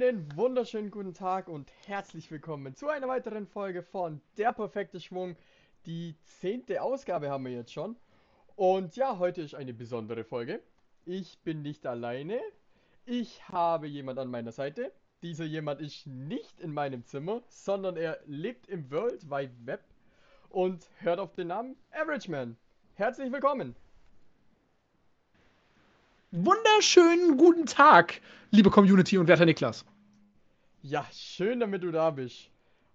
Einen wunderschönen guten Tag und herzlich willkommen zu einer weiteren Folge von Der perfekte Schwung. Die zehnte Ausgabe haben wir jetzt schon. Und ja, heute ist eine besondere Folge. Ich bin nicht alleine. Ich habe jemand an meiner Seite. Dieser jemand ist nicht in meinem Zimmer, sondern er lebt im World Wide Web und hört auf den Namen Average Man. Herzlich willkommen. Wunderschönen guten Tag, liebe Community und werter Niklas. Ja, schön, damit du da bist.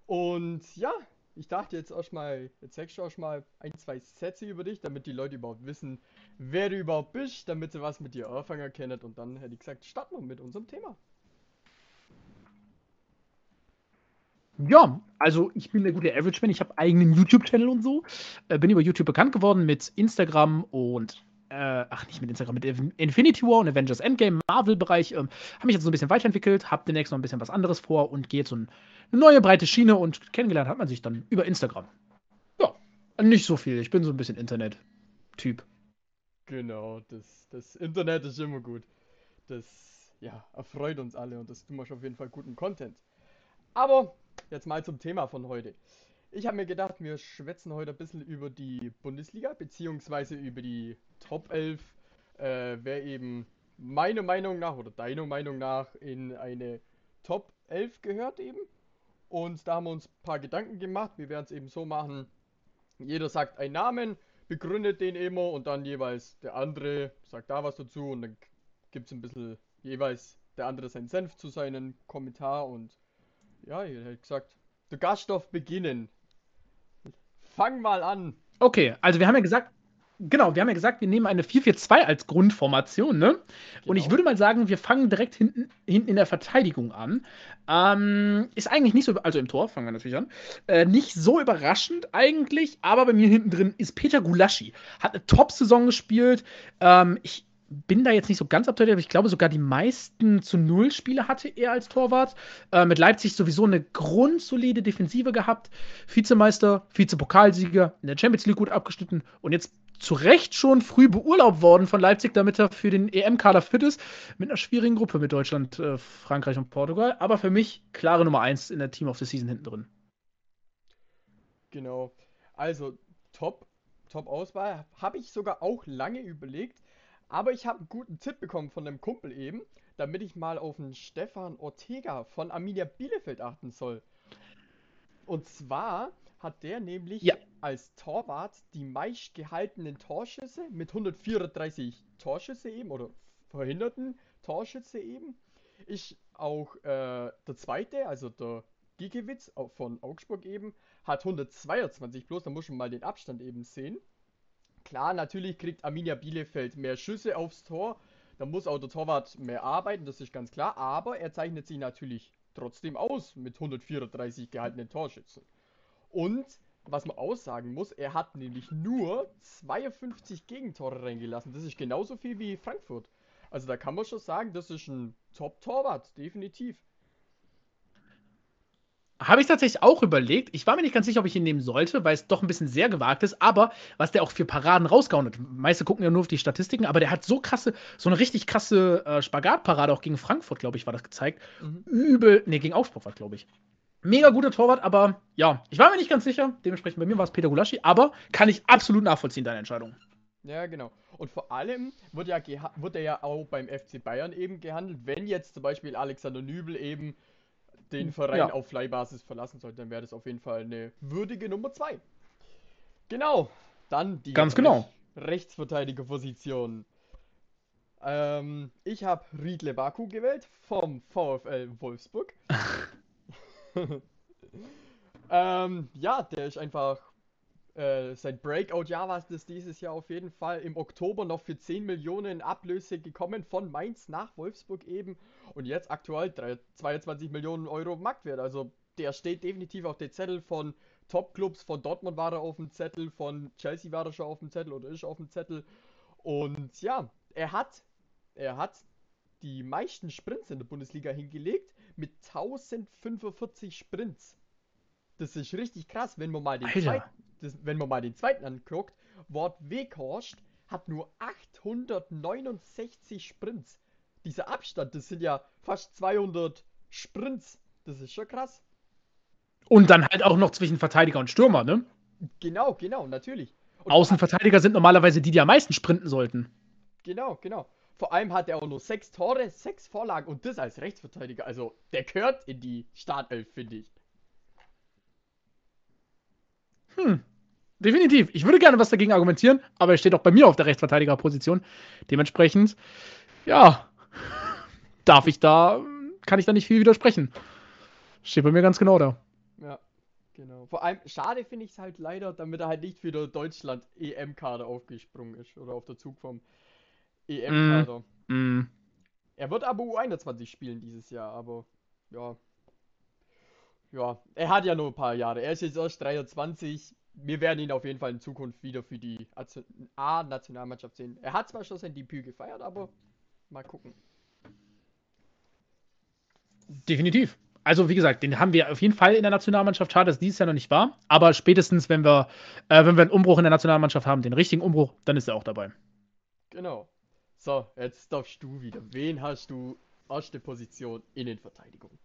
Und ja, ich dachte jetzt erstmal, jetzt sagst du erstmal ein, zwei Sätze über dich, damit die Leute überhaupt wissen, wer du überhaupt bist, damit sie was mit dir anfangen können. Und dann hätte ich gesagt, starten wir mit unserem Thema. Ja, also ich bin der gute Average-Man. Ich habe eigenen YouTube-Channel und so. Äh, bin über YouTube bekannt geworden mit Instagram und äh, ach, nicht mit Instagram, mit Infinity War und Avengers Endgame, Marvel-Bereich, ähm, habe mich jetzt so ein bisschen weiterentwickelt, habe demnächst noch ein bisschen was anderes vor und gehe jetzt so eine neue breite Schiene und kennengelernt hat man sich dann über Instagram. Ja, nicht so viel. Ich bin so ein bisschen Internet-Typ. Genau, das, das Internet ist immer gut. Das, ja, erfreut uns alle und das tun wir schon auf jeden Fall guten Content. Aber jetzt mal zum Thema von heute. Ich habe mir gedacht, wir schwätzen heute ein bisschen über die Bundesliga, beziehungsweise über die Top 11, äh, wer eben meiner Meinung nach oder deiner Meinung nach in eine Top 11 gehört eben. Und da haben wir uns ein paar Gedanken gemacht. Wir werden es eben so machen, jeder sagt einen Namen, begründet den immer und dann jeweils der andere sagt da was dazu und dann gibt es ein bisschen jeweils der andere seinen Senf zu seinem Kommentar und ja, ich hätte gesagt, der Gaststoff beginnen. Fang mal an. Okay, also wir haben ja gesagt, Genau, wir haben ja gesagt, wir nehmen eine 4-4-2 als Grundformation, ne? Genau. Und ich genau. würde mal sagen, wir fangen direkt hinten, hinten in der Verteidigung an. Ähm, ist eigentlich nicht so, also im Tor fangen wir natürlich an. Äh, nicht so überraschend eigentlich, aber bei mir hinten drin ist Peter Gulaschi. Hat eine Top-Saison gespielt. Ähm, ich bin da jetzt nicht so ganz up aber ich glaube sogar die meisten zu Null Spiele hatte er als Torwart. Äh, mit Leipzig sowieso eine grundsolide Defensive gehabt. Vizemeister, Vizepokalsieger, in der Champions League gut abgeschnitten und jetzt zu Recht schon früh beurlaubt worden von Leipzig, damit er für den EM-Kader fit ist. Mit einer schwierigen Gruppe mit Deutschland, äh, Frankreich und Portugal. Aber für mich klare Nummer 1 in der Team of the Season hinten drin. Genau. Also, top, top Auswahl. Habe ich sogar auch lange überlegt. Aber ich habe einen guten Tipp bekommen von einem Kumpel eben, damit ich mal auf den Stefan Ortega von Arminia Bielefeld achten soll. Und zwar hat der nämlich ja. als Torwart die meist gehaltenen Torschüsse mit 134 Torschüsse eben oder verhinderten Torschüsse eben. Ich auch äh, der zweite, also der Giekewitz von Augsburg eben, hat 122 bloß, da muss man mal den Abstand eben sehen. Klar, natürlich kriegt Arminia Bielefeld mehr Schüsse aufs Tor. Da muss auch der Torwart mehr arbeiten, das ist ganz klar. Aber er zeichnet sich natürlich trotzdem aus mit 134 gehaltenen Torschützen. Und was man aussagen muss, er hat nämlich nur 52 Gegentore reingelassen. Das ist genauso viel wie Frankfurt. Also da kann man schon sagen, das ist ein Top-Torwart, definitiv. Habe ich tatsächlich auch überlegt. Ich war mir nicht ganz sicher, ob ich ihn nehmen sollte, weil es doch ein bisschen sehr gewagt ist. Aber was der auch für Paraden rausgehauen hat. Meiste gucken ja nur auf die Statistiken, aber der hat so krasse, so eine richtig krasse äh, Spagatparade auch gegen Frankfurt, glaube ich, war das gezeigt. Mhm. Übel. Ne, gegen Augsburg war glaube ich. Mega guter Torwart, aber ja, ich war mir nicht ganz sicher. Dementsprechend bei mir war es Peter Gulaschi, aber kann ich absolut nachvollziehen, deine Entscheidung. Ja, genau. Und vor allem wird ja, wird er ja auch beim FC Bayern eben gehandelt, wenn jetzt zum Beispiel Alexander Nübel eben den Verein ja. auf Leihbasis verlassen sollte, dann wäre das auf jeden Fall eine würdige Nummer 2. Genau, dann die Ganz genau. Rechtsverteidigerposition. Ähm, ich habe Riedle Baku gewählt vom VfL Wolfsburg. ähm, ja, der ist einfach äh, sein Breakout-Jahr war das dieses Jahr auf jeden Fall. Im Oktober noch für 10 Millionen Ablöse gekommen von Mainz nach Wolfsburg eben. Und jetzt aktuell 22 Millionen Euro Marktwert. Also der steht definitiv auf den Zettel von Top-Clubs, von Dortmund war er auf dem Zettel, von Chelsea war er schon auf dem Zettel oder ist auf dem Zettel. Und ja, er hat, er hat die meisten Sprints in der Bundesliga hingelegt mit 1045 Sprints. Das ist richtig krass, wenn man mal den zweiten, das, wenn man mal den zweiten anguckt. Wort Weghorst hat nur 869 Sprints. dieser Abstand, das sind ja fast 200 Sprints. Das ist schon krass. Und dann halt auch noch zwischen Verteidiger und Stürmer, ne? Genau, genau, natürlich. Und Außenverteidiger sind normalerweise die, die am meisten sprinten sollten. Genau, genau. Vor allem hat er auch nur sechs Tore, sechs Vorlagen und das als Rechtsverteidiger. Also, der gehört in die Startelf, finde ich. Hm. Definitiv. Ich würde gerne was dagegen argumentieren, aber er steht auch bei mir auf der Rechtsverteidigerposition. Dementsprechend, ja, darf ich da, kann ich da nicht viel widersprechen. Steht bei mir ganz genau da. Ja, genau. Vor allem, schade finde ich es halt leider, damit er halt nicht für der Deutschland EM-Kader aufgesprungen ist oder auf der Zug vom EM-Kader. Mm. Er wird aber U21 spielen dieses Jahr, aber ja. Ja, er hat ja nur ein paar Jahre. Er ist jetzt erst 23. Wir werden ihn auf jeden Fall in Zukunft wieder für die A-Nationalmannschaft sehen. Er hat zwar schon sein Debüt gefeiert, aber mal gucken. Definitiv. Also, wie gesagt, den haben wir auf jeden Fall in der Nationalmannschaft. Schade, dass dieses Jahr noch nicht war. Aber spätestens, wenn wir, äh, wenn wir einen Umbruch in der Nationalmannschaft haben, den richtigen Umbruch, dann ist er auch dabei. Genau. So, jetzt darfst du wieder. Wen hast du erste Position Innenverteidigung?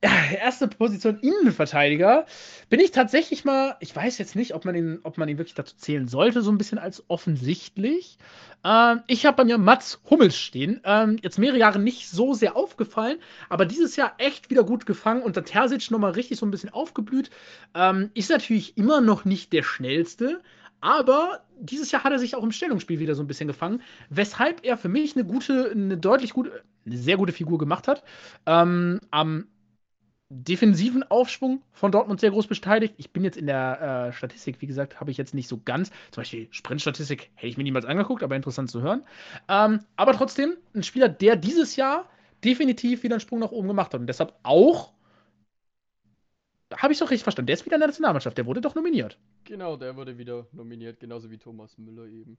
erste Position Innenverteidiger bin ich tatsächlich mal, ich weiß jetzt nicht, ob man ihn, ob man ihn wirklich dazu zählen sollte, so ein bisschen als offensichtlich. Ähm, ich habe bei mir Mats Hummels stehen. Ähm, jetzt mehrere Jahre nicht so sehr aufgefallen, aber dieses Jahr echt wieder gut gefangen und der Terzic nochmal richtig so ein bisschen aufgeblüht. Ähm, ist natürlich immer noch nicht der schnellste, aber dieses Jahr hat er sich auch im Stellungsspiel wieder so ein bisschen gefangen, weshalb er für mich eine gute, eine deutlich gute, eine sehr gute Figur gemacht hat. Ähm, am defensiven Aufschwung von Dortmund sehr groß beteiligt. Ich bin jetzt in der äh, Statistik, wie gesagt, habe ich jetzt nicht so ganz. Zum Beispiel Sprintstatistik hätte ich mir niemals angeguckt, aber interessant zu hören. Ähm, aber trotzdem ein Spieler, der dieses Jahr definitiv wieder einen Sprung nach oben gemacht hat und deshalb auch. Habe ich doch richtig verstanden. Der ist wieder in der Nationalmannschaft. Der wurde doch nominiert. Genau, der wurde wieder nominiert, genauso wie Thomas Müller eben.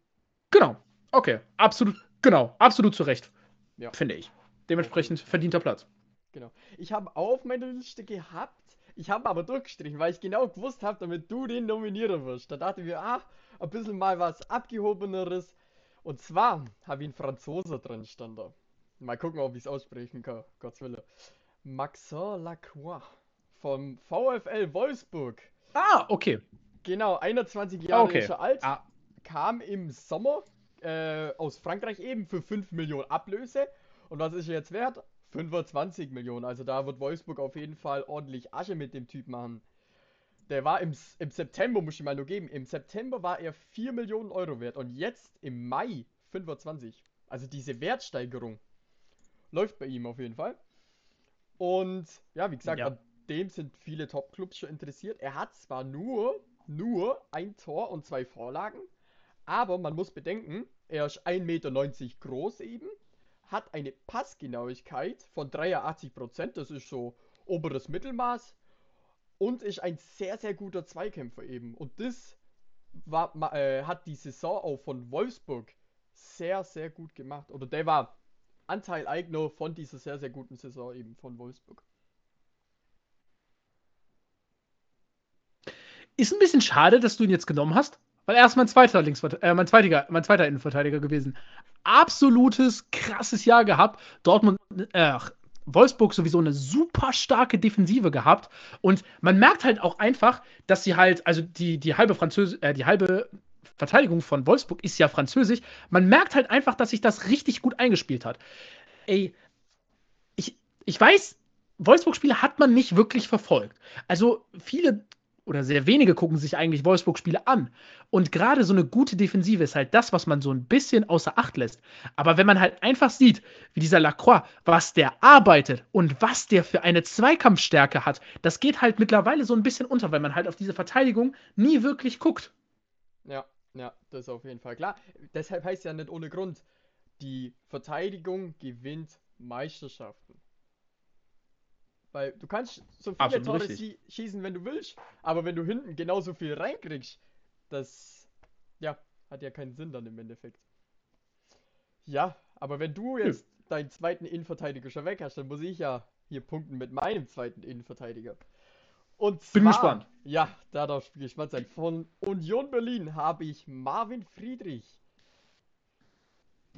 Genau. Okay. Absolut. Genau. Absolut zu Recht. Ja. Finde ich. Dementsprechend verdienter Platz. Genau. Ich habe auf meiner Liste gehabt, ich habe aber durchgestrichen, weil ich genau gewusst habe, damit du den nominieren wirst. Da dachte ich mir, ach, ein bisschen mal was abgehobeneres. Und zwar habe ich einen Franzose drin stand da. Mal gucken, ob ich es aussprechen kann. Gottes Wille. Maxor Lacroix vom VfL Wolfsburg. Ah, okay. Genau, 21 Jahre Okay. ist er alt. Ah. Kam im Sommer äh, aus Frankreich eben für 5 Millionen Ablöse. Und was ist er jetzt wert? 25 Millionen. Also da wird Wolfsburg auf jeden Fall ordentlich Asche mit dem Typ machen. Der war im, im September, muss ich mal nur geben, im September war er 4 Millionen Euro wert und jetzt im Mai 25. Also diese Wertsteigerung läuft bei ihm auf jeden Fall. Und ja, wie gesagt, Ja. an dem sind viele Top-Clubs schon interessiert. Er hat zwar nur, nur ein Tor und zwei Vorlagen, aber man muss bedenken, er ist 1,90 Meter groß eben, hat eine Passgenauigkeit von 83%, das ist so oberes Mittelmaß, und ist ein sehr, sehr guter Zweikämpfer eben. Und das war, äh, hat die Saison auch von Wolfsburg sehr, sehr gut gemacht. Oder der war Anteileigner von dieser sehr, sehr guten Saison eben von Wolfsburg. Ist ein bisschen schade, dass du ihn jetzt genommen hast, weil er ist mein zweiter Linksvert äh, mein mein zweiter Innenverteidiger gewesen. Absolutes krasses Jahr gehabt. Dortmund, äh, Wolfsburg sowieso eine super starke Defensive gehabt und man merkt halt auch einfach, dass sie halt, also die, die halbe Französ äh, die halbe Verteidigung von Wolfsburg ist ja französisch. Man merkt halt einfach, dass sich das richtig gut eingespielt hat. Ey, ich, ich weiß, Wolfsburg-Spiele hat man nicht wirklich verfolgt. Also viele oder sehr wenige gucken sich eigentlich Wolfsburg-Spiele an. Und gerade so eine gute Defensive ist halt das, was man so ein bisschen außer Acht lässt. Aber wenn man halt einfach sieht, wie dieser Lacroix, was der arbeitet und was der für eine Zweikampfstärke hat, das geht halt mittlerweile so ein bisschen unter, weil man halt auf diese Verteidigung nie wirklich guckt. Ja, ja, das ist auf jeden Fall klar. Deshalb heißt ja nicht ohne Grund, die Verteidigung gewinnt Meisterschaften. Weil du kannst so viele Absolut Tore richtig. schie- schießen, wenn du willst, aber wenn du hinten genauso viel reinkriegst, das, ja, hat ja keinen Sinn dann im Endeffekt. Ja, aber wenn du jetzt deinen zweiten Innenverteidiger schon weg hast, dann muss ich ja hier punkten mit meinem zweiten Innenverteidiger. Und zwar, Bin gespannt. ja, da darfst du gespannt sein. Von Union Berlin habe ich Marvin Friedrich.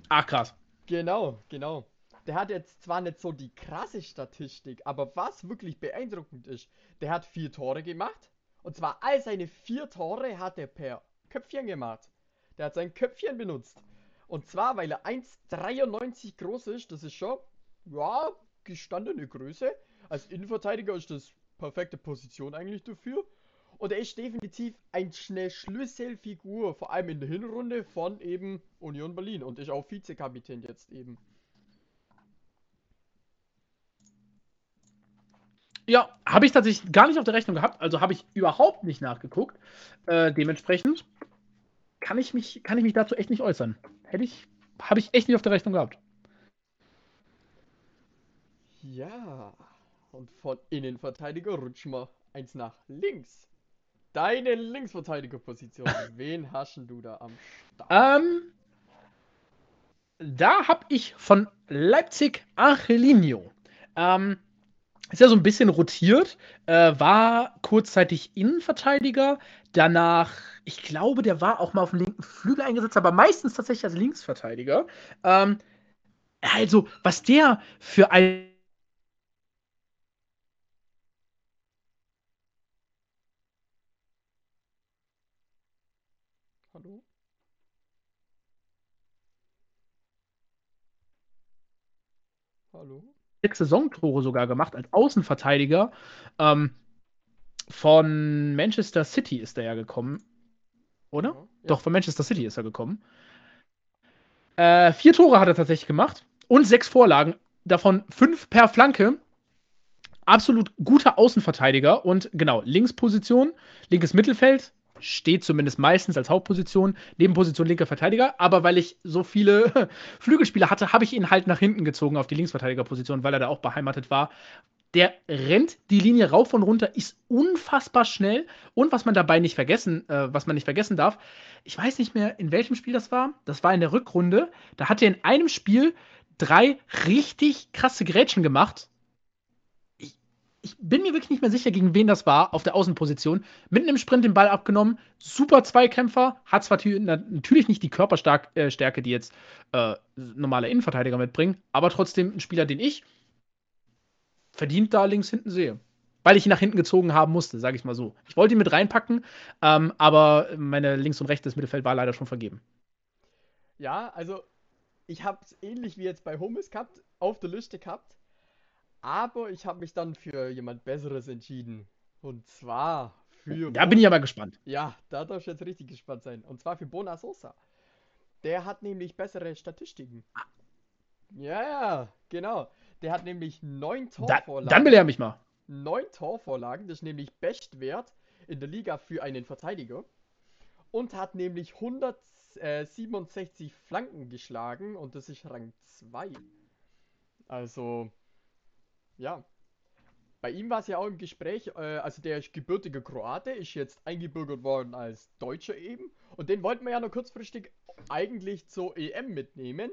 Ach krass. Genau, genau. Der hat jetzt zwar nicht so die krasse Statistik, aber was wirklich beeindruckend ist, der hat vier Tore gemacht. Und zwar all seine vier Tore hat er per Köpfchen gemacht. Der hat sein Köpfchen benutzt. Und zwar, weil er 1,93 groß ist. Das ist schon, ja, gestandene Größe. Als Innenverteidiger ist das perfekte Position eigentlich dafür. Und er ist definitiv eine Schlüsselfigur, vor allem in der Hinrunde von eben Union Berlin und ist auch Vizekapitän jetzt eben. Ja, habe ich tatsächlich gar nicht auf der Rechnung gehabt, also habe ich überhaupt nicht nachgeguckt. Äh, dementsprechend kann ich, mich, kann ich mich dazu echt nicht äußern. Hätte ich, habe ich echt nicht auf der Rechnung gehabt. Ja, und von Innenverteidiger rutschen wir eins nach links. Deine Linksverteidigerposition. Wen haschen du da am Start? Ähm, da habe ich von Leipzig Angelino. Ähm, ist ja so ein bisschen rotiert, äh, war kurzzeitig Innenverteidiger, danach, ich glaube, der war auch mal auf dem linken Flügel eingesetzt, aber meistens tatsächlich als Linksverteidiger. Ähm, also, was der für ein Hallo? Hallo? Sechs Saisontore sogar gemacht als Außenverteidiger. Ähm, von Manchester City ist er ja gekommen. Oder? Ja. Doch, von Manchester City ist er gekommen. Äh, vier Tore hat er tatsächlich gemacht und sechs Vorlagen, davon fünf per Flanke. Absolut guter Außenverteidiger und genau, Linksposition, linkes Mittelfeld, steht zumindest meistens als Hauptposition, Nebenposition linker Verteidiger, aber weil ich so viele Flügelspieler hatte, habe ich ihn halt nach hinten gezogen auf die Linksverteidigerposition, weil er da auch beheimatet war. Der rennt die Linie rauf und runter, ist unfassbar schnell und was man dabei nicht vergessen, äh, was man nicht vergessen darf, ich weiß nicht mehr, in welchem Spiel das war. Das war in der Rückrunde. Da hat er in einem Spiel drei richtig krasse Grätschen gemacht ich bin mir wirklich nicht mehr sicher, gegen wen das war, auf der Außenposition. Mitten im Sprint den Ball abgenommen, super Zweikämpfer, hat zwar natürlich nicht die Körperstärke, äh, die jetzt äh, normale Innenverteidiger mitbringen, aber trotzdem ein Spieler, den ich verdient da links hinten sehe. Weil ich ihn nach hinten gezogen haben musste, sage ich mal so. Ich wollte ihn mit reinpacken, ähm, aber meine links und rechtes Mittelfeld war leider schon vergeben. Ja, also ich habe es ähnlich wie jetzt bei Hummels gehabt, auf der Liste gehabt aber ich habe mich dann für jemand Besseres entschieden. Und zwar für. Da bin ich aber gespannt. Ja, da darfst du jetzt richtig gespannt sein. Und zwar für Bona Sosa. Der hat nämlich bessere Statistiken. Ja, ja, genau. Der hat nämlich neun Torvorlagen. Da, dann belehr mich mal. Neun Torvorlagen, das ist nämlich Bestwert in der Liga für einen Verteidiger. Und hat nämlich 167 Flanken geschlagen und das ist Rang 2. Also, ja. Bei ihm war es ja auch im Gespräch, äh, also der ist gebürtiger Kroate, ist jetzt eingebürgert worden als Deutscher eben. Und den wollten wir ja noch kurzfristig eigentlich zur EM mitnehmen.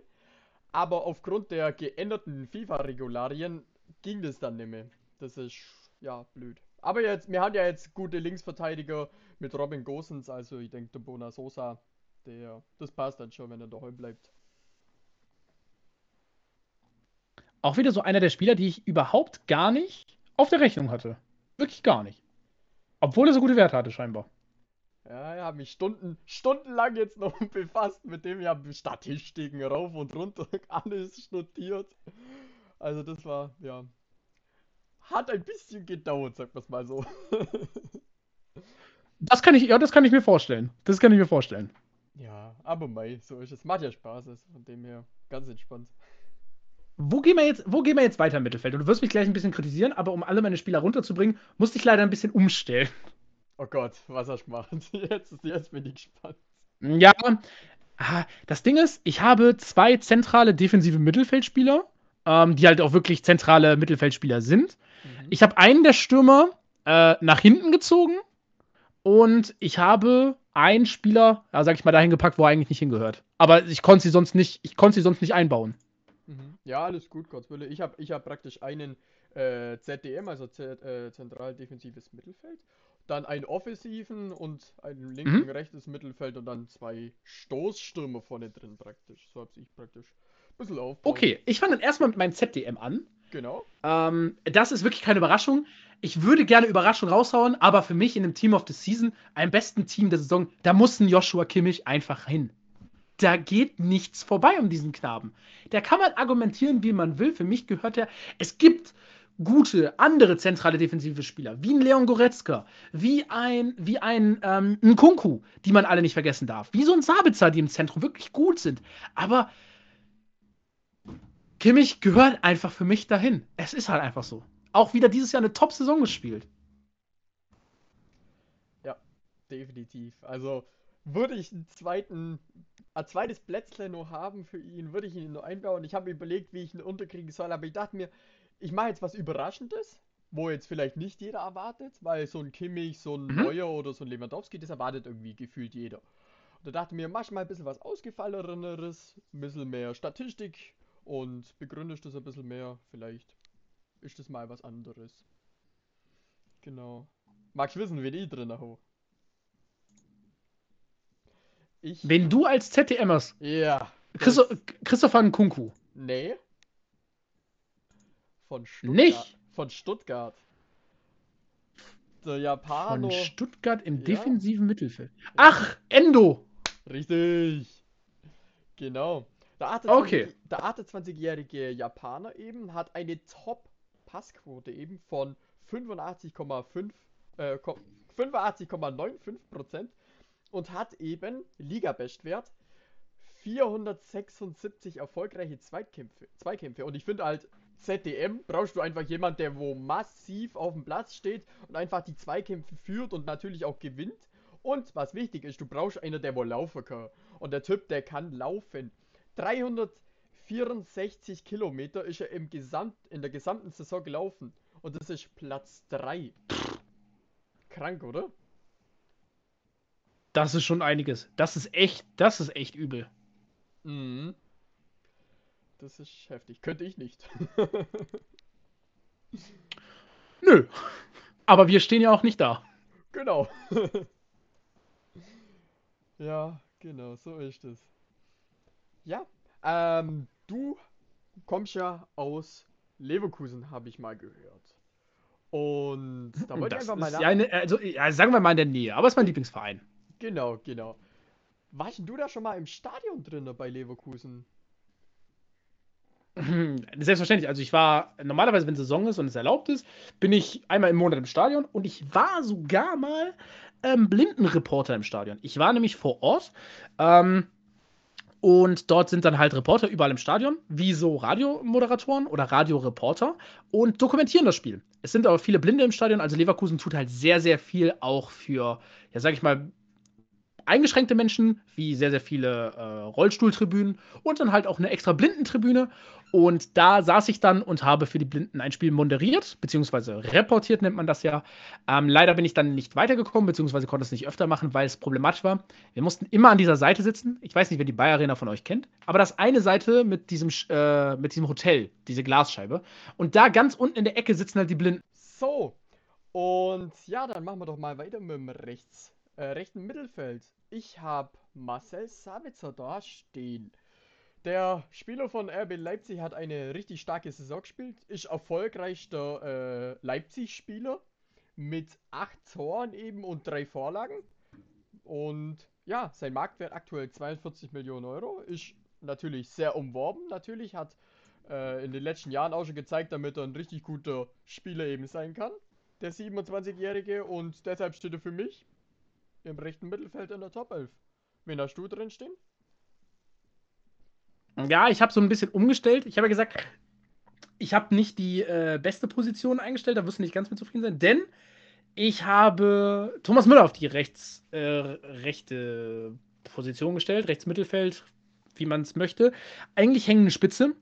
Aber aufgrund der geänderten FIFA-Regularien ging das dann nicht mehr. Das ist, ja, blöd. Aber jetzt, wir haben ja jetzt gute Linksverteidiger mit Robin Gosens, also ich denke, der Bona Sosa, der, das passt dann schon, wenn er daheim bleibt. Auch wieder so einer der Spieler, die ich überhaupt gar nicht auf der Rechnung hatte. Wirklich gar nicht. Obwohl er so gute Werte hatte, scheinbar. Ja, ich habe mich Stunden, stundenlang jetzt noch befasst mit dem. Ich habe Statistiken rauf und runter, alles notiert. Also das war, ja. Hat ein bisschen gedauert, sagt man es mal so. das kann ich, ja, das kann ich mir vorstellen. Das kann ich mir vorstellen. Ja, aber mei, so ist es. Macht ja Spaß, ist von dem her ganz entspannt. Wo gehen, wir jetzt, wo gehen wir jetzt weiter im Mittelfeld? Und du wirst mich gleich ein bisschen kritisieren, aber um alle meine Spieler runterzubringen, musste ich leider ein bisschen umstellen. Oh Gott, was hast du gemacht? Jetzt, jetzt bin ich gespannt. Ja, ah, das Ding ist, ich habe zwei zentrale defensive Mittelfeldspieler, ähm, die halt auch wirklich zentrale Mittelfeldspieler sind. Mhm. Ich habe einen der Stürmer äh, nach hinten gezogen und ich habe einen Spieler, ja, sag ich mal, dahin gepackt, wo er eigentlich nicht hingehört. Aber ich konnte sie sonst nicht, ich konnte sie sonst nicht einbauen. Mhm. Ja, alles gut, Gottwille. Ich habe ich hab praktisch einen äh, ZDM, also Z, äh, zentral defensives Mittelfeld, dann einen offensiven und ein links mhm. und rechtes Mittelfeld und dann zwei Stoßstürmer vorne drin praktisch. So habe ich praktisch bisschen aufbauen. Okay, ich fange dann erstmal mit meinem ZDM an. Genau. Ähm, das ist wirklich keine Überraschung. Ich würde gerne Überraschung raushauen, aber für mich in dem Team of the Season, einem besten Team der Saison, da muss ein Joshua Kimmich einfach hin. Da geht nichts vorbei um diesen Knaben. Da kann man argumentieren, wie man will. Für mich gehört er. Es gibt gute andere zentrale defensive Spieler, wie ein Leon Goretzka, wie ein, wie ein ähm, Nkunku, die man alle nicht vergessen darf, wie so ein Sabitzer, die im Zentrum wirklich gut sind. Aber Kimmich gehört einfach für mich dahin. Es ist halt einfach so. Auch wieder dieses Jahr eine Top-Saison gespielt. Ja, definitiv. Also würde ich einen zweiten, ein zweites Plätzchen noch haben für ihn, würde ich ihn nur einbauen. Ich habe überlegt, wie ich ihn unterkriegen soll, aber ich dachte mir, ich mache jetzt was Überraschendes, wo jetzt vielleicht nicht jeder erwartet, weil so ein Kimmich, so ein mhm. Neuer oder so ein Lewandowski, das erwartet irgendwie gefühlt jeder. Und da dachte ich mir, mach mal ein bisschen was Ausgefalleneres, ein bisschen mehr Statistik und begründest das ein bisschen mehr. Vielleicht ist das mal was anderes. Genau. Magst du wissen, wen ich drin habe? Ich. Wen du als ZDMers? Ja. Christo Christopher Nkunku. Nee. Von Stuttgart. Nicht? Von Stuttgart. Der Japaner. Von Stuttgart im ja. defensiven Mittelfeld. Ach, Endo! Richtig. Genau. Der 28-jährige Japaner eben hat eine Top-Passquote eben von 85,5 äh, 85,95% und hat eben Liga-Bestwert 476 erfolgreiche Zweitkämpfe, Zweikämpfe. Und ich finde halt, ZDM brauchst du einfach jemand, der wo massiv auf dem Platz steht und einfach die Zweikämpfe führt und natürlich auch gewinnt. Und was wichtig ist, du brauchst einen, der wo laufen kann. Und der Typ, der kann laufen. 364 Kilometer ist er im Gesamt, in der gesamten Saison gelaufen. Und das ist Platz 3. Krank, oder? Das ist schon einiges. Das ist echt, das ist echt übel. Mhm. Das ist heftig. Könnte ich nicht. Nö. Aber wir stehen ja auch nicht da. Genau. ja, genau, so ist es. Ja, ähm, du kommst ja aus Leverkusen, habe ich mal gehört. Und da wollte ich einfach mal nach... ja eine, also, ja, sagen wir mal in der Nähe, aber es ist mein Lieblingsverein. Genau, genau. Warst du da schon mal im Stadion drin bei Leverkusen? Selbstverständlich. Also ich war normalerweise, wenn Saison ist und es erlaubt ist, bin ich einmal im Monat im Stadion und ich war sogar mal ähm, Blindenreporter im Stadion. Ich war nämlich vor Ort. Ähm, und dort sind dann halt Reporter überall im Stadion, wie so Radiomoderatoren oder Radioreporter und dokumentieren das Spiel. Es sind aber viele Blinde im Stadion, also Leverkusen tut halt sehr, sehr viel auch für, ja, sag ich mal, eingeschränkte Menschen, wie sehr, sehr viele äh, Rollstuhltribünen und dann halt auch eine extra Blindentribüne. Und da saß ich dann und habe für die Blinden ein Spiel moderiert, beziehungsweise reportiert nennt man das ja. Ähm, leider bin ich dann nicht weitergekommen, beziehungsweise konnte es nicht öfter machen, weil es problematisch war. Wir mussten immer an dieser Seite sitzen. Ich weiß nicht, wer die Bayer Arena von euch kennt, aber das eine Seite mit diesem, äh, mit diesem Hotel, diese Glasscheibe. Und da ganz unten in der Ecke sitzen halt die Blinden. So, und ja, dann machen wir doch mal weiter mit dem rechts, äh, rechten Mittelfeld. Ich habe Marcel Sabitzer da stehen. Der Spieler von RB Leipzig hat eine richtig starke Saison gespielt, ist erfolgreichster äh, Leipzig-Spieler mit 8 Toren eben und 3 Vorlagen. Und ja, sein Marktwert aktuell 42 Millionen Euro. Ist natürlich sehr umworben. Natürlich hat äh, in den letzten Jahren auch schon gezeigt, damit er ein richtig guter Spieler eben sein kann. Der 27-Jährige und deshalb steht er für mich im rechten Mittelfeld in der Top 11. Wen hast du drin stehen? Ja, ich habe so ein bisschen umgestellt. Ich habe ja gesagt, ich habe nicht die äh, beste Position eingestellt, da wirst du nicht ganz mit zufrieden sein, denn ich habe Thomas Müller auf die rechts, äh, rechte Position gestellt, rechts Mittelfeld, wie man es möchte. Eigentlich hängende Spitze.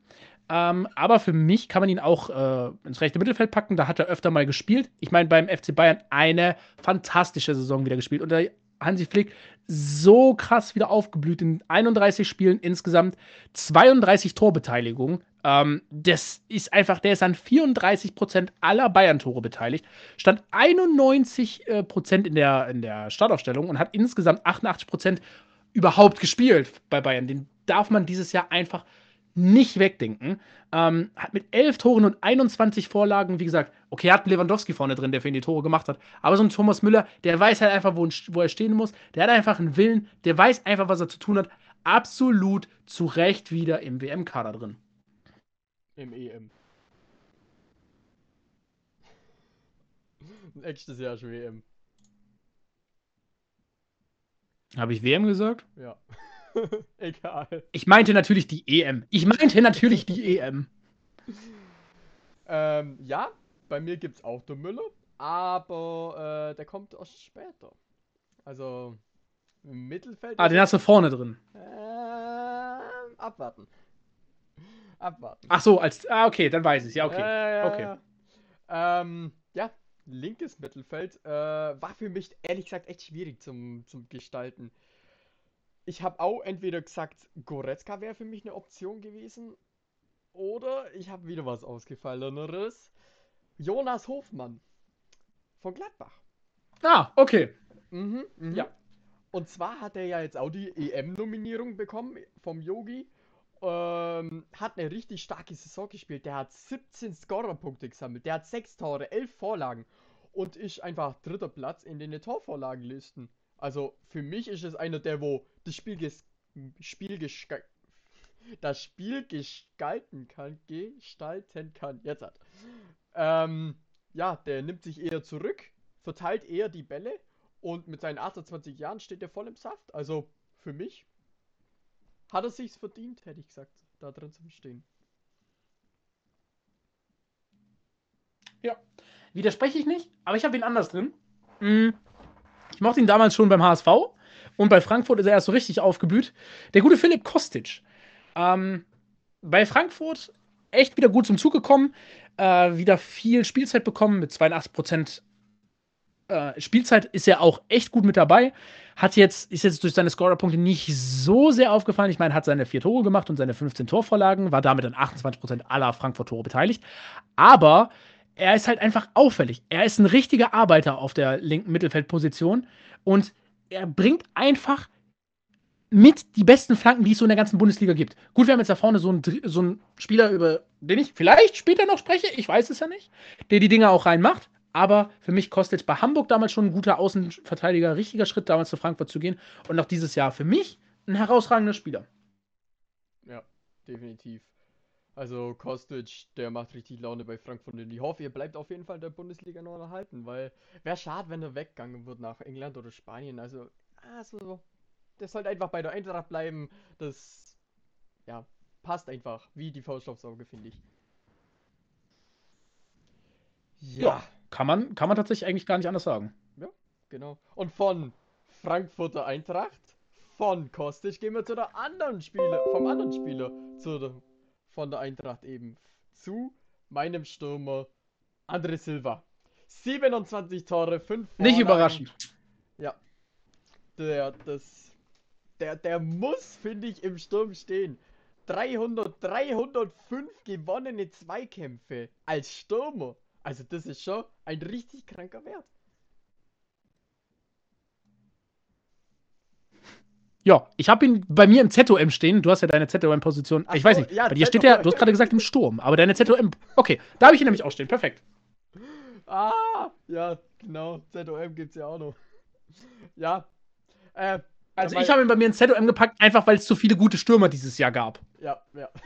Ähm, aber für mich kann man ihn auch äh, ins rechte Mittelfeld packen. Da hat er öfter mal gespielt. Ich meine, beim FC Bayern eine fantastische Saison wieder gespielt. Und der Hansi Flick so krass wieder aufgeblüht in 31 Spielen insgesamt, 32 Torbeteiligungen. Ähm, das ist einfach, der ist an 34 Prozent aller Bayern-Tore beteiligt, stand 91 äh, Prozent in der, in der Startaufstellung und hat insgesamt 88 Prozent überhaupt gespielt bei Bayern. Den darf man dieses Jahr einfach nicht wegdenken. Ähm, hat mit 11 Toren und 21 Vorlagen, wie gesagt, okay, er hat einen Lewandowski vorne drin, der für ihn die Tore gemacht hat. Aber so ein Thomas Müller, der weiß halt einfach, wo, wo er stehen muss. Der hat einfach einen Willen, der weiß einfach, was er zu tun hat. Absolut zu Recht wieder im WM-Kader drin. Im EM. Nächstes Jahr schon WM. Habe ich WM gesagt? Ja. Egal. Ich meinte natürlich die EM. Ich meinte natürlich die EM. Ähm, ja, bei mir gibt es auch den Müller, aber äh, der kommt erst später. Also im Mittelfeld. Ah, den hast du vorne drin. Äh, abwarten. Abwarten. Ach so, als. Ah, okay, dann weiß ich Ja, okay. Äh, okay. Ähm, ja, linkes Mittelfeld äh, war für mich ehrlich gesagt echt schwierig zum, zum Gestalten. Ich habe auch entweder gesagt, Goretzka wäre für mich eine Option gewesen, oder ich habe wieder was ausgefalleneres. Jonas Hofmann von Gladbach. Ah, okay. Mhm, mhm. Ja. Und zwar hat er ja jetzt auch die EM-Nominierung bekommen vom Yogi. Ähm, hat eine richtig starke Saison gespielt. Der hat 17 Scorerpunkte gesammelt. Der hat 6 Tore, 11 Vorlagen. Und ist einfach dritter Platz in den Torvorlagenlisten. Also für mich ist es einer der, wo das Spiel, ges Spiel das Spiel gestalten kann, gestalten kann. Jetzt hat. Ähm, ja, der nimmt sich eher zurück, verteilt eher die Bälle und mit seinen 28 Jahren steht er voll im Saft. Also für mich hat er sich's verdient, hätte ich gesagt, da drin zu stehen. Ja, widerspreche ich nicht, aber ich habe ihn anders drin. Mhm. Ich mochte ihn damals schon beim HSV und bei Frankfurt ist er erst so richtig aufgeblüht. Der gute Philipp Kostic. Ähm, bei Frankfurt echt wieder gut zum Zug gekommen, äh, wieder viel Spielzeit bekommen mit 82 Prozent äh, Spielzeit ist er auch echt gut mit dabei. Hat jetzt, ist jetzt durch seine Scorerpunkte nicht so sehr aufgefallen. Ich meine, hat seine vier Tore gemacht und seine 15 Torvorlagen, war damit an 28 Prozent aller Frankfurt-Tore beteiligt. Aber er ist halt einfach auffällig. Er ist ein richtiger Arbeiter auf der linken Mittelfeldposition und er bringt einfach mit die besten Flanken, die es so in der ganzen Bundesliga gibt. Gut, wir haben jetzt da vorne so einen, so einen Spieler, über den ich vielleicht später noch spreche, ich weiß es ja nicht, der die Dinge auch reinmacht. Aber für mich kostet bei Hamburg damals schon ein guter Außenverteidiger, richtiger Schritt, damals zu Frankfurt zu gehen. Und auch dieses Jahr für mich ein herausragender Spieler. Ja, definitiv. Also Kostic, der macht richtig Laune bei Frankfurt und ich hoffe, ihr bleibt auf jeden Fall in der Bundesliga noch erhalten, weil wäre schade, wenn er weggegangen wird nach England oder Spanien. Also, also, der sollte einfach bei der Eintracht bleiben. Das, ja, passt einfach wie die Faust aufs Auge, finde ich. Ja. ja. kann man, kann man tatsächlich eigentlich gar nicht anders sagen. Ja, genau. Und von Frankfurter Eintracht, von Kostic gehen wir zu der anderen Spieler, vom anderen Spieler, zu der von der Eintracht eben zu meinem Stürmer André Silva. 27 Tore, 5 Vorlagen. Nicht überraschend. Ja. Der, das, der, der muss, finde ich, im Sturm stehen. 300, 305 gewonnene Zweikämpfe als Stürmer. Also das ist schon ein richtig kranker Wert. Ja, ich habe ihn bei mir im ZOM stehen. Du hast ja deine ZOM-Position. Ich so, weiß nicht. Ja, bei dir steht ja, du hast gerade gesagt im Sturm, aber deine ZOM. Okay, da habe ich ihn nämlich auch stehen. Perfekt. Ah, ja, genau. ZOM gibt es ja auch noch. Ja. Äh, also ich habe ihn bei mir in ZOM gepackt, einfach weil es zu viele gute Stürmer dieses Jahr gab. Ja, ja.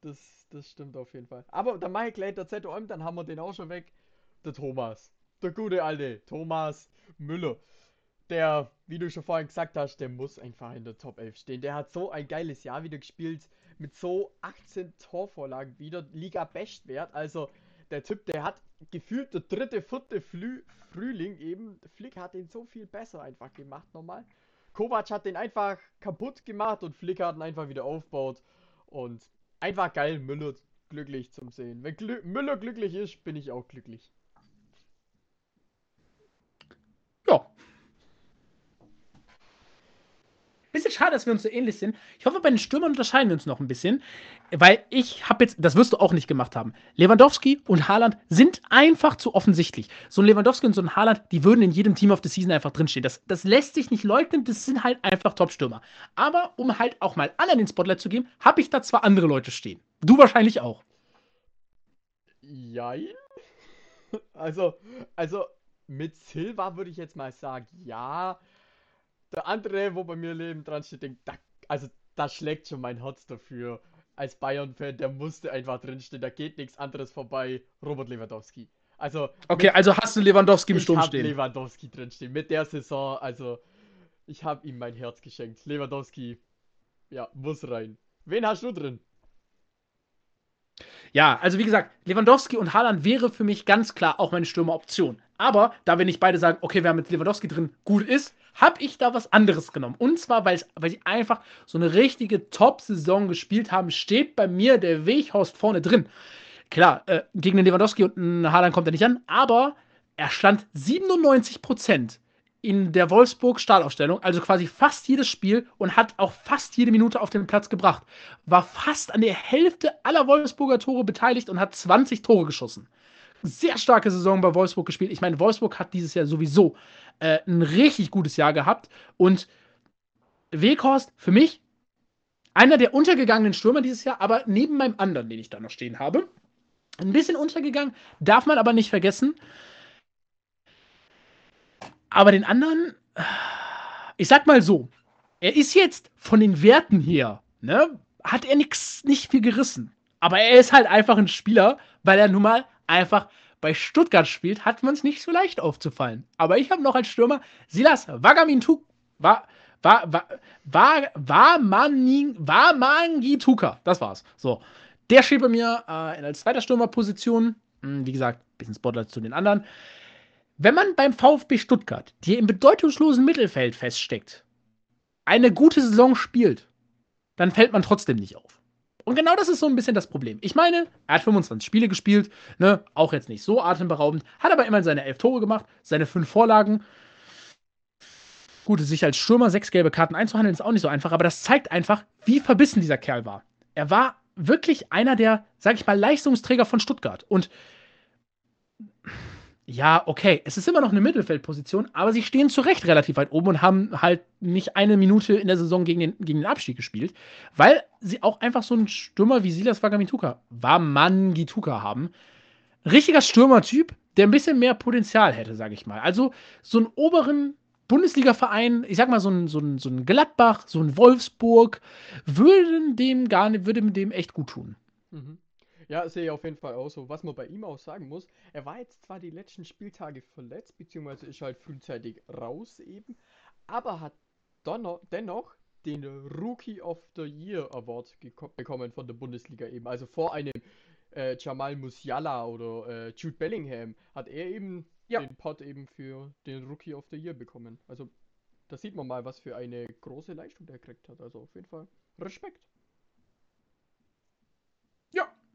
Das, das stimmt auf jeden Fall. Aber dann mache ich gleich der ZOM, dann haben wir den auch schon weg. Der Thomas. Der gute alte Thomas Müller der, wie du schon vorhin gesagt hast, der muss einfach in der Top 11 stehen. Der hat so ein geiles Jahr wieder gespielt, mit so 18 Torvorlagen wieder, Liga-Bestwert. Also der Typ, der hat gefühlt der dritte, vierte Flü Frühling eben. Flick hat ihn so viel besser einfach gemacht nochmal. Kovac hat den einfach kaputt gemacht und Flick hat ihn einfach wieder aufgebaut. Und einfach geil, Müller glücklich zum Sehen. Wenn Glü Müller glücklich ist, bin ich auch glücklich. bisschen schade, dass wir uns so ähnlich sind. Ich hoffe, bei den Stürmern unterscheiden wir uns noch ein bisschen. Weil ich habe jetzt, das wirst du auch nicht gemacht haben. Lewandowski und Haaland sind einfach zu offensichtlich. So ein Lewandowski und so ein Haaland, die würden in jedem Team of the Season einfach drinstehen. Das, das lässt sich nicht leugnen, das sind halt einfach Top-Stürmer. Aber um halt auch mal anderen den Spotlight zu geben, habe ich da zwar andere Leute stehen. Du wahrscheinlich auch. Jein. Also, also mit Silva würde ich jetzt mal sagen, ja. Der andere, wo bei mir Leben dran steht, denkt, da, also da schlägt schon mein Herz dafür. Als Bayern-Fan, der musste einfach drinstehen, da geht nichts anderes vorbei. Robert Lewandowski. Also. Okay, mit, also hast du Lewandowski im Sturm stehen. Ich habe Lewandowski drinstehen. Mit der Saison, also. Ich habe ihm mein Herz geschenkt. Lewandowski, ja, muss rein. Wen hast du drin? Ja, also wie gesagt, Lewandowski und Haaland wäre für mich ganz klar auch meine Stürmeroption. Aber da wir nicht beide sagen, okay, wir haben mit Lewandowski drin, gut ist, habe ich da was anderes genommen. Und zwar, weil sie einfach so eine richtige Top-Saison gespielt haben, steht bei mir der Weghorst vorne drin. Klar, äh, gegen den Lewandowski und den Haaland kommt er nicht an, aber er stand 97 Prozent in der Wolfsburg-Startaufstellung, also quasi fast jedes Spiel und hat auch fast jede Minute auf den Platz gebracht. War fast an der Hälfte aller Wolfsburger Tore beteiligt und hat 20 Tore geschossen. Sehr starke Saison bei Wolfsburg gespielt. Ich meine, Wolfsburg hat dieses Jahr sowieso äh, ein richtig gutes Jahr gehabt und Weghorst für mich einer der untergegangenen Stürmer dieses Jahr, aber neben meinem anderen, den ich da noch stehen habe. Ein bisschen untergegangen, darf man aber nicht vergessen. Aber den anderen, ich sag mal so, er ist jetzt von den Werten her, ne, hat er nix, nicht viel gerissen. Aber er ist halt einfach ein Spieler, weil er nun mal einfach bei Stuttgart spielt, hat man es nicht so leicht aufzufallen. Aber ich habe noch als Stürmer Silas Wagamintuk. War, war, war, war, war, war Mangituka. Das war's. So. Der steht bei mir äh, in als zweiter Stürmerposition. Hm, wie gesagt, bisschen Spotlight zu den anderen. Wenn man beim VfB Stuttgart, die im bedeutungslosen Mittelfeld feststeckt, eine gute Saison spielt, dann fällt man trotzdem nicht auf. Und genau das ist so ein bisschen das Problem. Ich meine, er hat 25 Spiele gespielt, ne, auch jetzt nicht so atemberaubend, hat aber immerhin seine 11 Tore gemacht, seine 5 Vorlagen. Gut, sich als Stürmer sechs gelbe Karten einzuhandeln, ist auch nicht so einfach, aber das zeigt einfach, wie verbissen dieser Kerl war. Er war wirklich einer der, sag ich mal, Leistungsträger von Stuttgart. Und ja, okay, es ist immer noch eine Mittelfeldposition, aber sie stehen zu Recht relativ weit oben und haben halt nicht eine Minute in der Saison gegen den, gegen den Abstieg gespielt, weil sie auch einfach so einen Stürmer wie Silas Wagamituka, Wamangituka haben. Richtiger Stürmertyp, der ein bisschen mehr Potenzial hätte, sage ich mal. Also so einen oberen Bundesliga-Verein, ich sag mal so ein, so, so Gladbach, so ein Wolfsburg, würden dem gar würde dem echt gut tun. Mhm. Ja, sehe ich auf jeden Fall auch so. Was man bei ihm auch sagen muss, er war jetzt zwar die letzten Spieltage verletzt, beziehungsweise ist halt frühzeitig raus eben, aber hat dennoch den Rookie of the Year Award bekommen von der Bundesliga eben. Also vor einem äh, Jamal Musiala oder äh, Jude Bellingham hat er eben ja. den Pot eben für den Rookie of the Year bekommen. Also da sieht man mal, was für eine große Leistung der gekriegt hat. Also auf jeden Fall Respekt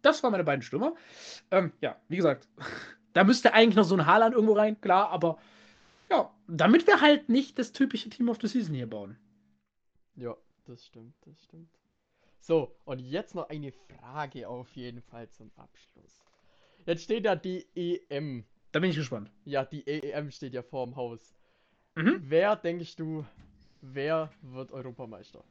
das waren meine beiden Stürmer. Ähm, ja, wie gesagt, da müsste eigentlich noch so ein Haaland irgendwo rein, klar, aber ja, damit wir halt nicht das typische Team of the Season hier bauen. Ja, das stimmt, das stimmt. So, und jetzt noch eine Frage auf jeden Fall zum Abschluss. Jetzt steht da die EM. Da bin ich gespannt. Ja, die EM steht ja vorm Haus. Mhm. Wer denkst du, wer wird Europameister?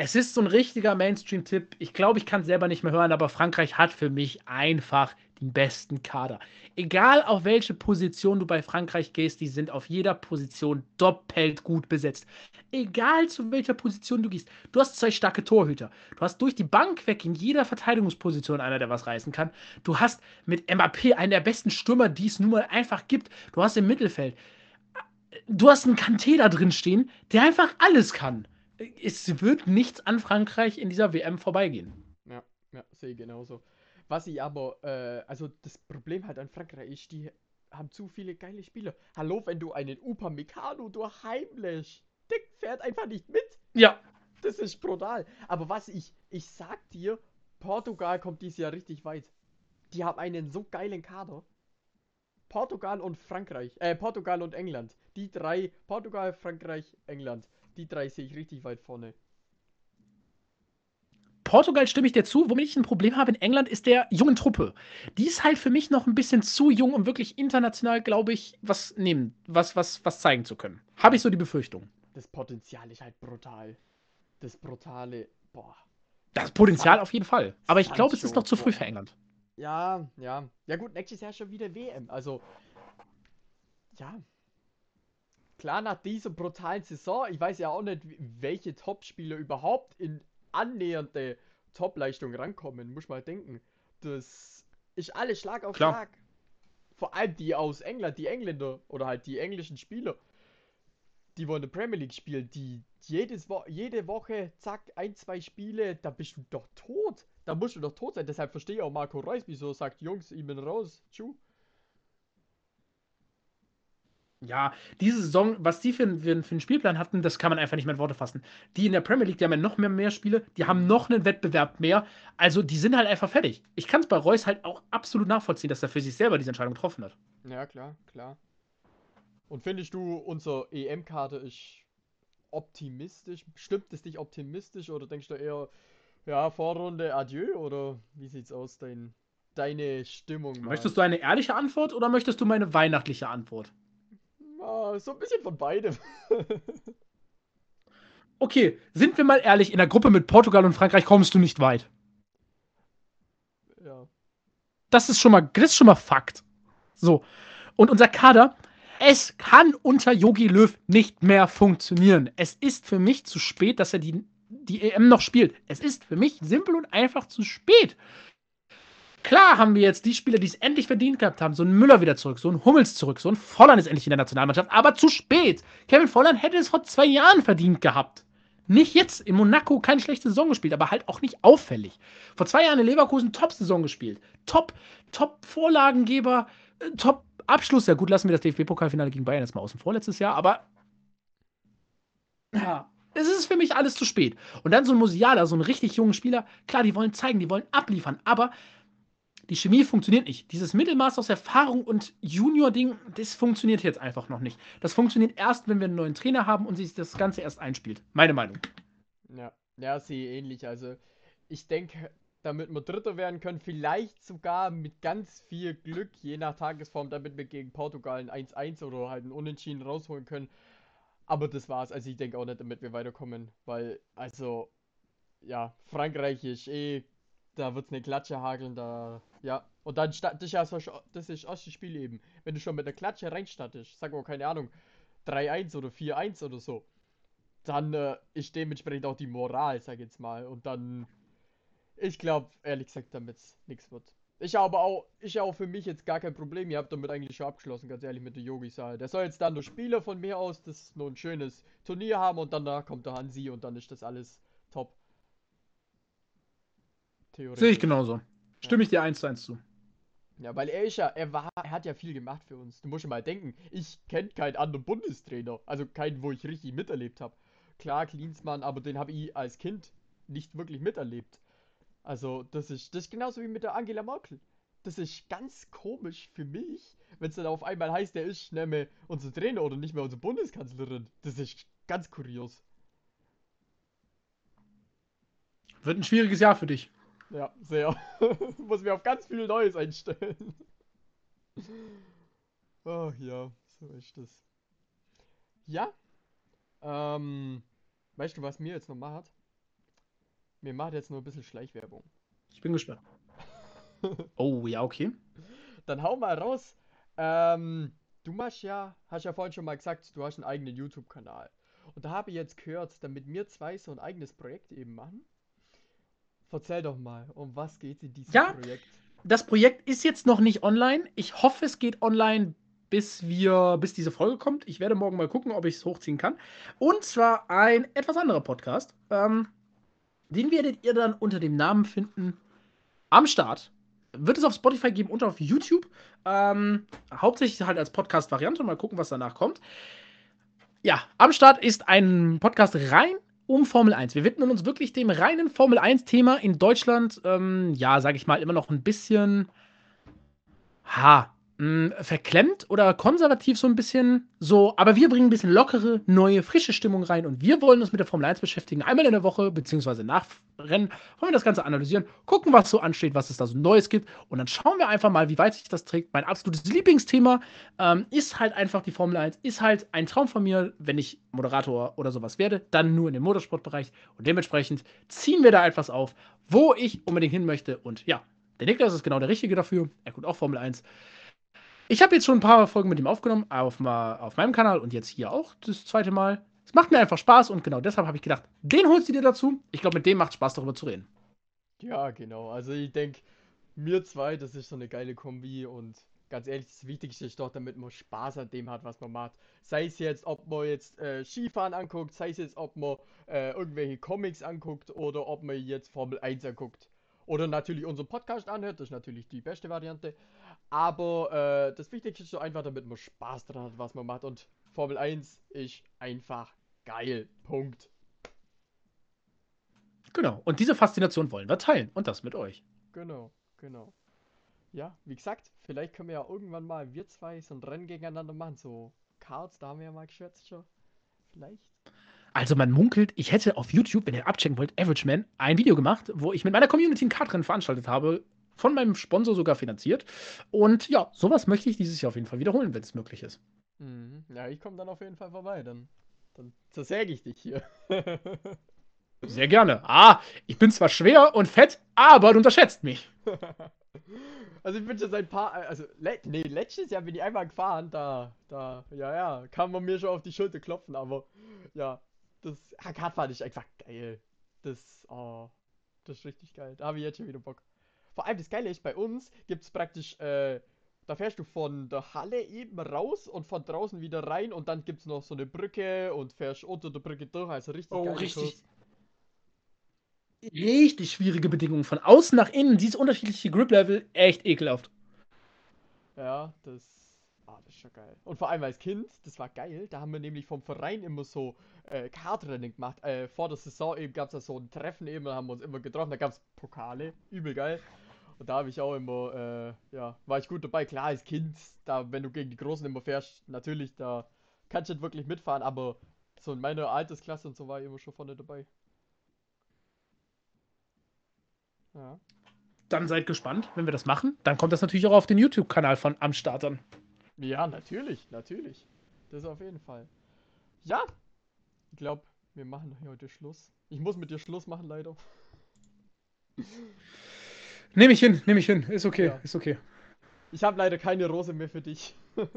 Es ist so ein richtiger Mainstream-Tipp. Ich glaube, ich kann es selber nicht mehr hören, aber Frankreich hat für mich einfach den besten Kader. Egal auf welche Position du bei Frankreich gehst, die sind auf jeder Position doppelt gut besetzt. Egal zu welcher Position du gehst. Du hast zwei starke Torhüter. Du hast durch die Bank weg in jeder Verteidigungsposition einer, der was reißen kann. Du hast mit MAP einen der besten Stürmer, die es nun mal einfach gibt. Du hast im Mittelfeld. Du hast einen Kanté da drin stehen, der einfach alles kann es wird nichts an Frankreich in dieser WM vorbeigehen. Ja, ja, sehe ich genauso. Was ich aber, äh, also das Problem halt an Frankreich ist, die haben zu viele geile Spieler. Hallo, wenn du einen Upamecano durch heimlässt, Dick fährt einfach nicht mit. Ja. Das ist brutal. Aber was ich, ich sag dir, Portugal kommt dieses Jahr richtig weit. Die haben einen so geilen Kader. Portugal und Frankreich. Äh, Portugal und England. Die drei, Portugal, Frankreich, England. Die drei sehe ich richtig weit vorne. Portugal stimme ich dir zu. Womit ich ein Problem habe in England ist der jungen Truppe. Die ist halt für mich noch ein bisschen zu jung, um wirklich international, glaube ich, was nehmen, was, was, was zeigen zu können. Habe ich so die Befürchtung. Das Potenzial ist halt brutal. Das brutale, boah. Das Potenzial auf jeden Fall. Aber ich glaube, es ist noch zu früh für England. Ja, ja. Ja gut, nächstes Jahr schon wieder WM. Also, ja. Klar, nach dieser brutalen Saison, ich weiß ja auch nicht, welche Topspieler überhaupt in annähernde Topleistung rankommen, muss mal denken. Das ist alles Schlag auf Klar. Schlag. Vor allem die aus England, die Engländer oder halt die englischen Spieler, die wollen in der Premier League spielen, die jedes Wo jede Woche, zack, ein, zwei Spiele, da bist du doch tot. Da musst du doch tot sein. Deshalb verstehe ich auch Marco Reus, wieso sagt, Jungs, ich bin raus. Tschu. Ja, diese Saison, was die für, für, für einen Spielplan hatten, das kann man einfach nicht mehr in Worte fassen. Die in der Premier League, die haben ja noch mehr, mehr Spiele, die haben noch einen Wettbewerb mehr. Also die sind halt einfach fertig. Ich kann es bei Reus halt auch absolut nachvollziehen, dass er für sich selber diese Entscheidung getroffen hat. Ja, klar, klar. Und findest du, unser EM-Karte ist optimistisch? Stimmt es dich optimistisch oder denkst du eher, ja, Vorrunde, adieu? Oder wie sieht's aus, dein, deine Stimmung? Mal? Möchtest du eine ehrliche Antwort oder möchtest du meine weihnachtliche Antwort? Ah, so ein bisschen von beidem. okay, sind wir mal ehrlich, in der Gruppe mit Portugal und Frankreich kommst du nicht weit. Ja. Das ist schon mal, das ist schon mal Fakt. So. Und unser Kader, es kann unter Yogi Löw nicht mehr funktionieren. Es ist für mich zu spät, dass er die, die EM noch spielt. Es ist für mich simpel und einfach zu spät. Klar haben wir jetzt die Spieler, die es endlich verdient gehabt haben. So ein Müller wieder zurück, so ein Hummels zurück, so ein Volland ist endlich in der Nationalmannschaft, aber zu spät. Kevin Volland hätte es vor zwei Jahren verdient gehabt. Nicht jetzt in Monaco keine schlechte Saison gespielt, aber halt auch nicht auffällig. Vor zwei Jahren in Leverkusen Top-Saison gespielt. Top, Top-Vorlagengeber, äh, Top-Abschluss. Ja, gut, lassen wir das DFB-Pokalfinale gegen Bayern jetzt mal außen vor letztes Jahr, aber. Ja, es ist für mich alles zu spät. Und dann so ein Musiala, so ein richtig jungen Spieler, klar, die wollen zeigen, die wollen abliefern, aber die Chemie funktioniert nicht. Dieses Mittelmaß aus Erfahrung und Junior-Ding, das funktioniert jetzt einfach noch nicht. Das funktioniert erst, wenn wir einen neuen Trainer haben und sich das Ganze erst einspielt. Meine Meinung. Ja, ja, sehe ähnlich. Also, ich denke, damit wir Dritter werden können, vielleicht sogar mit ganz viel Glück, je nach Tagesform, damit wir gegen Portugal ein 1-1 oder halt ein Unentschieden rausholen können. Aber das war's. Also, ich denke auch nicht, damit wir weiterkommen, weil, also, ja, Frankreich ist eh da wird es eine Klatsche hageln, da. Ja. Und dann ist ja so, das ist das Spiel eben. Wenn du schon mit der Klatsche reinstattest, sag mal, keine Ahnung, 3-1 oder 4-1 oder so, dann äh, ist dementsprechend auch die Moral, sag jetzt mal. Und dann. Ich glaube, ehrlich gesagt, damit nichts wird. Ich aber auch, ich auch für mich jetzt gar kein Problem. Ihr habt damit eigentlich schon abgeschlossen, ganz ehrlich, mit der Yogi-Saal. Der soll jetzt dann nur Spieler von mir aus, das nur ein schönes Turnier haben und danach kommt der Hansi und dann ist das alles top. Sehe ich genauso. Stimme ich dir eins zu eins zu. Ja, weil er ist ja, er war, er hat ja viel gemacht für uns. Du musst ja mal denken, ich kenne keinen anderen Bundestrainer. Also keinen, wo ich richtig miterlebt habe. Klar, Klinsmann, aber den habe ich als Kind nicht wirklich miterlebt. Also, das ist, das ist genauso wie mit der Angela Merkel. Das ist ganz komisch für mich, wenn es dann auf einmal heißt, der ist nicht mehr unser Trainer oder nicht mehr unsere Bundeskanzlerin. Das ist ganz kurios. Wird ein schwieriges Jahr für dich. Ja, sehr. Muss mir auf ganz viel Neues einstellen. oh ja, so ist das. Ja. Ähm, weißt du, was mir jetzt noch macht? Mir macht jetzt nur ein bisschen Schleichwerbung. Ich bin gespannt. oh, ja, okay. Dann hau mal raus. Ähm, du machst ja, hast ja vorhin schon mal gesagt, du hast einen eigenen YouTube-Kanal. Und da habe ich jetzt gehört, damit wir zwei so ein eigenes Projekt eben machen. Erzähl doch mal, um was geht es in diesem ja, Projekt? Das Projekt ist jetzt noch nicht online. Ich hoffe, es geht online, bis wir, bis diese Folge kommt. Ich werde morgen mal gucken, ob ich es hochziehen kann. Und zwar ein etwas anderer Podcast. Ähm, den werdet ihr dann unter dem Namen finden am Start. Wird es auf Spotify geben und auf YouTube. Ähm, hauptsächlich halt als Podcast-Variante. Mal gucken, was danach kommt. Ja, am Start ist ein Podcast rein um Formel 1. Wir widmen uns wirklich dem reinen Formel 1-Thema in Deutschland. Ähm, ja, sage ich mal, immer noch ein bisschen. Ha, mh, verklemmt oder konservativ so ein bisschen so, aber wir bringen ein bisschen lockere, neue, frische Stimmung rein und wir wollen uns mit der Formel 1 beschäftigen. Einmal in der Woche, beziehungsweise nach Rennen, wollen wir das Ganze analysieren, gucken, was so ansteht, was es da so Neues gibt und dann schauen wir einfach mal, wie weit sich das trägt. Mein absolutes Lieblingsthema ähm, ist halt einfach die Formel 1, ist halt ein Traum von mir, wenn ich Moderator oder sowas werde, dann nur in dem Motorsportbereich und dementsprechend ziehen wir da etwas auf, wo ich unbedingt hin möchte und ja, der Niklas ist genau der Richtige dafür. Er guckt auch Formel 1. Ich habe jetzt schon ein paar Folgen mit ihm aufgenommen, auf, auf meinem Kanal und jetzt hier auch das zweite Mal. Es macht mir einfach Spaß und genau deshalb habe ich gedacht, den holst du dir dazu. Ich glaube, mit dem macht Spaß, darüber zu reden. Ja, genau. Also ich denke, mir zwei, das ist so eine geile Kombi und ganz ehrlich, das Wichtigste ist doch, damit man Spaß an dem hat, was man macht. Sei es jetzt, ob man jetzt äh, Skifahren anguckt, sei es jetzt, ob man äh, irgendwelche Comics anguckt oder ob man jetzt Formel 1 anguckt. Oder natürlich unseren Podcast anhört, das ist natürlich die beste Variante. Aber äh, das Wichtigste ist so einfach, damit man Spaß dran hat, was man macht. Und Formel 1 ist einfach geil. Punkt. Genau. Und diese Faszination wollen wir teilen. Und das mit euch. Genau, genau. Ja, wie gesagt, vielleicht können wir ja irgendwann mal wir zwei so ein Rennen gegeneinander machen. So Karts, da haben wir ja mal geschwätzt schon. Vielleicht. Also man munkelt, ich hätte auf YouTube, wenn ihr abchecken wollt, Average Man, ein Video gemacht, wo ich mit meiner Community ein Kartrennen veranstaltet habe, von meinem Sponsor sogar finanziert. Und ja, sowas möchte ich dieses Jahr auf jeden Fall wiederholen, wenn es möglich ist. Mhm. Ja, ich komme dann auf jeden Fall vorbei, dann, dann zersäge ich dich hier. Sehr gerne. Ah, ich bin zwar schwer und fett, aber du unterschätzt mich. Also ich bin schon seit ein paar, also le nee, letztes Jahr bin ich einmal gefahren, da, da, ja, ja, kann man mir schon auf die Schulter klopfen, aber ja, das HK fand ich einfach geil. Das, oh, das ist richtig geil. Da habe ich jetzt schon wieder Bock. Vor allem das Geile ist, bei uns gibt es praktisch, äh, da fährst du von der Halle eben raus und von draußen wieder rein und dann gibt es noch so eine Brücke und fährst unter der Brücke durch, also richtig oh, richtig. Kurs. Richtig schwierige Bedingungen. Von außen nach innen, dieses unterschiedliche Grip-Level, echt ekelhaft. Ja, das Ah, das ist schon geil. Und vor allem als Kind, das war geil, da haben wir nämlich vom Verein immer so äh, Kartrennen gemacht. Äh, vor der Saison eben gab es da so ein Treffen eben, da haben wir uns immer getroffen, da gab es Pokale, übel geil. Und da habe ich auch immer, äh, ja, war ich gut dabei. Klar, als Kind, da, wenn du gegen die Großen immer fährst, natürlich, da kannst du nicht wirklich mitfahren, aber so in meiner Altersklasse und so war ich immer schon vorne dabei. Ja. Dann seid gespannt, wenn wir das machen. Dann kommt das natürlich auch auf den YouTube-Kanal von Am Start an. Ja, natürlich, natürlich. Das auf jeden Fall. Ja, ich glaube, wir machen heute Schluss. Ich muss mit dir Schluss machen, leider. Nehme ich hin, nehme ich hin. Ist okay, ja. ist okay. Ich habe leider keine Rose mehr für dich.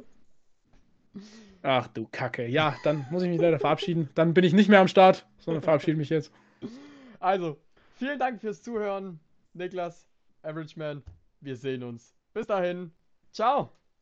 Ach du Kacke. Ja, dann muss ich mich leider verabschieden. Dann bin ich nicht mehr am Start, sondern verabschiede mich jetzt. Also, vielen Dank fürs Zuhören. Niklas, Average Man, wir sehen uns. Bis dahin. Ciao.